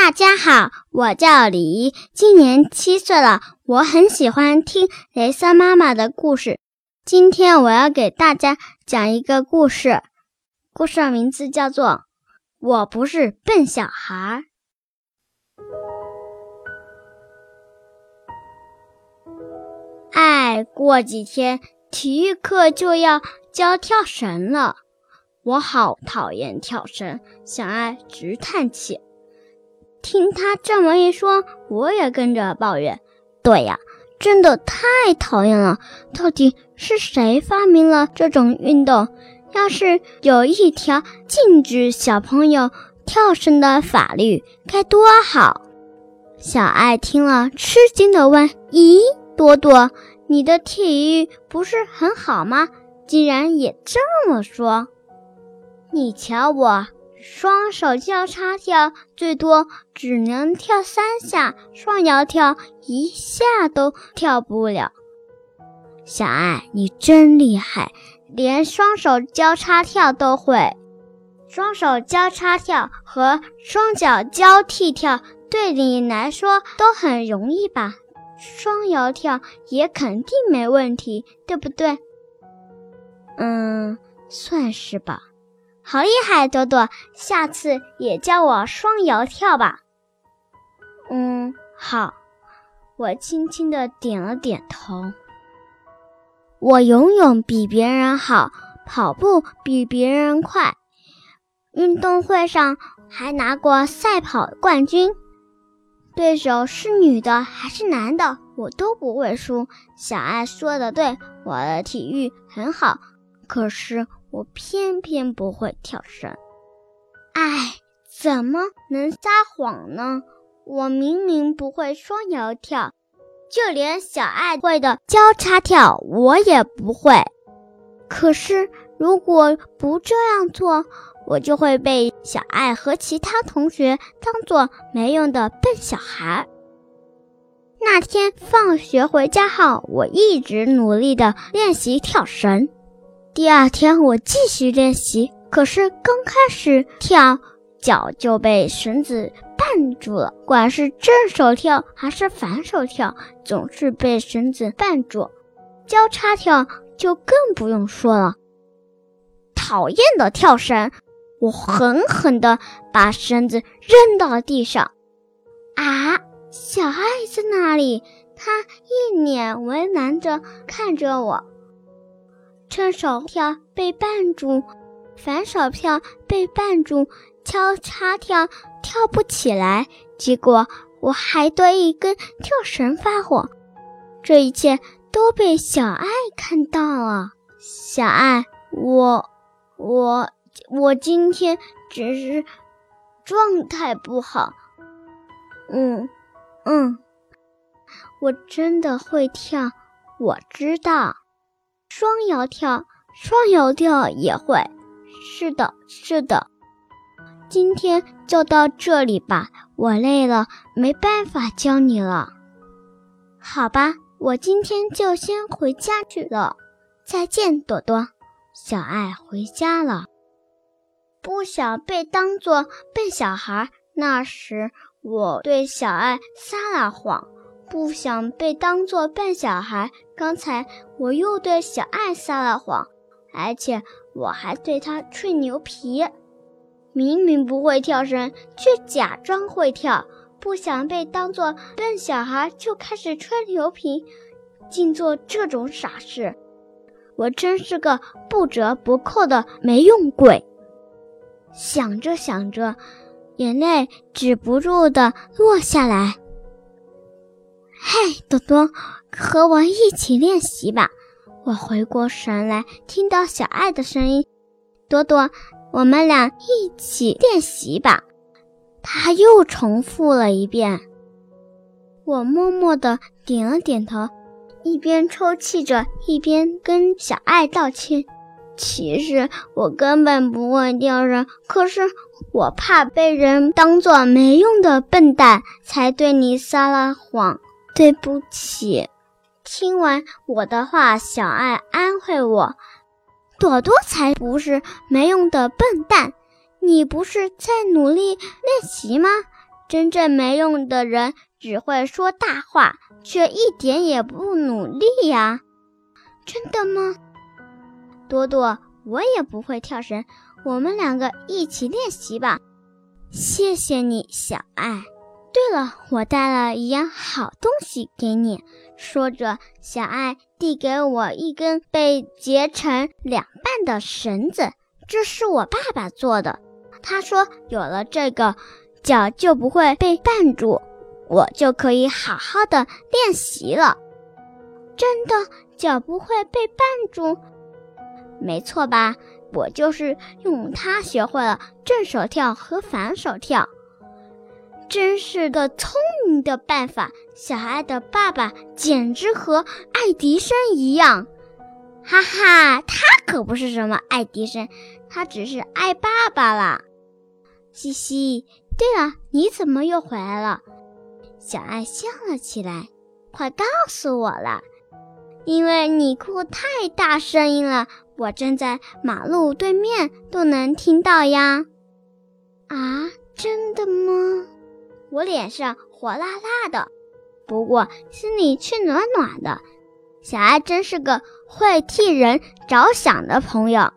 大家好，我叫李怡，今年七岁了。我很喜欢听雷森妈妈的故事。今天我要给大家讲一个故事，故事的名字叫做《我不是笨小孩》。哎，过几天体育课就要教跳绳了，我好讨厌跳绳。小爱直叹气。听他这么一说，我也跟着抱怨：“对呀，真的太讨厌了！到底是谁发明了这种运动？要是有一条禁止小朋友跳绳的法律，该多好！”小爱听了，吃惊地问：“咦，多多，你的体育不是很好吗？竟然也这么说？你瞧我。”双手交叉跳，最多只能跳三下；双摇跳，一下都跳不了。小爱，你真厉害，连双手交叉跳都会。双手交叉跳和双脚交替跳对你来说都很容易吧？双摇跳也肯定没问题，对不对？嗯，算是吧。好厉害，多多！下次也教我双摇跳吧。嗯，好。我轻轻的点了点头。我游泳比别人好，跑步比别人快，运动会上还拿过赛跑冠军。对手是女的还是男的，我都不会输。小爱说的对，我的体育很好，可是。我偏偏不会跳绳，哎，怎么能撒谎呢？我明明不会双摇跳，就连小爱会的交叉跳我也不会。可是如果不这样做，我就会被小爱和其他同学当做没用的笨小孩。那天放学回家后，我一直努力的练习跳绳。第二天我继续练习，可是刚开始跳，脚就被绳子绊住了。管是正手跳还是反手跳，总是被绳子绊住。交叉跳就更不用说了。讨厌的跳绳！我狠狠地把绳子扔到了地上。啊，小爱在哪里？他一脸为难地看着我。正手跳被绊住，反手跳被绊住，交叉跳跳不起来，结果我还对一根跳绳发火。这一切都被小爱看到了。小爱，我我我今天只是状态不好。嗯嗯，我真的会跳，我知道。双摇跳，双摇跳也会。是的，是的。今天就到这里吧，我累了，没办法教你了。好吧，我今天就先回家去了。再见，朵朵。小爱回家了，不想被当做笨小孩。那时我对小爱撒了谎。不想被当做笨小孩，刚才我又对小爱撒了谎，而且我还对他吹牛皮。明明不会跳绳，却假装会跳。不想被当做笨小孩，就开始吹牛皮，竟做这种傻事。我真是个不折不扣的没用鬼。想着想着，眼泪止不住的落下来。嗨，多多，和我一起练习吧。我回过神来，听到小爱的声音：“多多，我们俩一起练习吧。”他又重复了一遍。我默默地点了点头，一边抽泣着，一边跟小爱道歉：“其实我根本不会丢人，可是我怕被人当做没用的笨蛋，才对你撒了谎。”对不起，听完我的话，小爱安慰我：“朵朵才不是没用的笨蛋，你不是在努力练习吗？真正没用的人只会说大话，却一点也不努力呀。真的吗？朵朵，我也不会跳绳，我们两个一起练习吧。谢谢你，小爱。对了，我带了一样好东西给你。说着，小爱递给我一根被截成两半的绳子，这是我爸爸做的。他说，有了这个，脚就不会被绊住，我就可以好好的练习了。真的，脚不会被绊住？没错吧？我就是用它学会了正手跳和反手跳。真是个聪明的办法！小爱的爸爸简直和爱迪生一样，哈哈，他可不是什么爱迪生，他只是爱爸爸啦。嘻嘻，对了，你怎么又回来了？小爱笑了起来，快告诉我了，因为你哭太大声音了，我站在马路对面都能听到呀。啊，真的吗？我脸上火辣辣的，不过心里却暖暖的。小爱真是个会替人着想的朋友。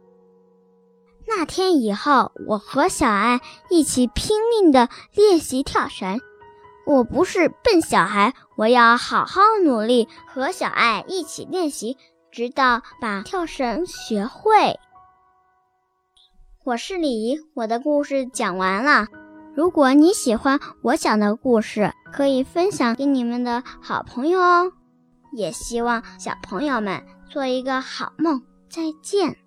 那天以后，我和小爱一起拼命的练习跳绳。我不是笨小孩，我要好好努力，和小爱一起练习，直到把跳绳学会。我是李姨，我的故事讲完了。如果你喜欢我讲的故事，可以分享给你们的好朋友哦。也希望小朋友们做一个好梦，再见。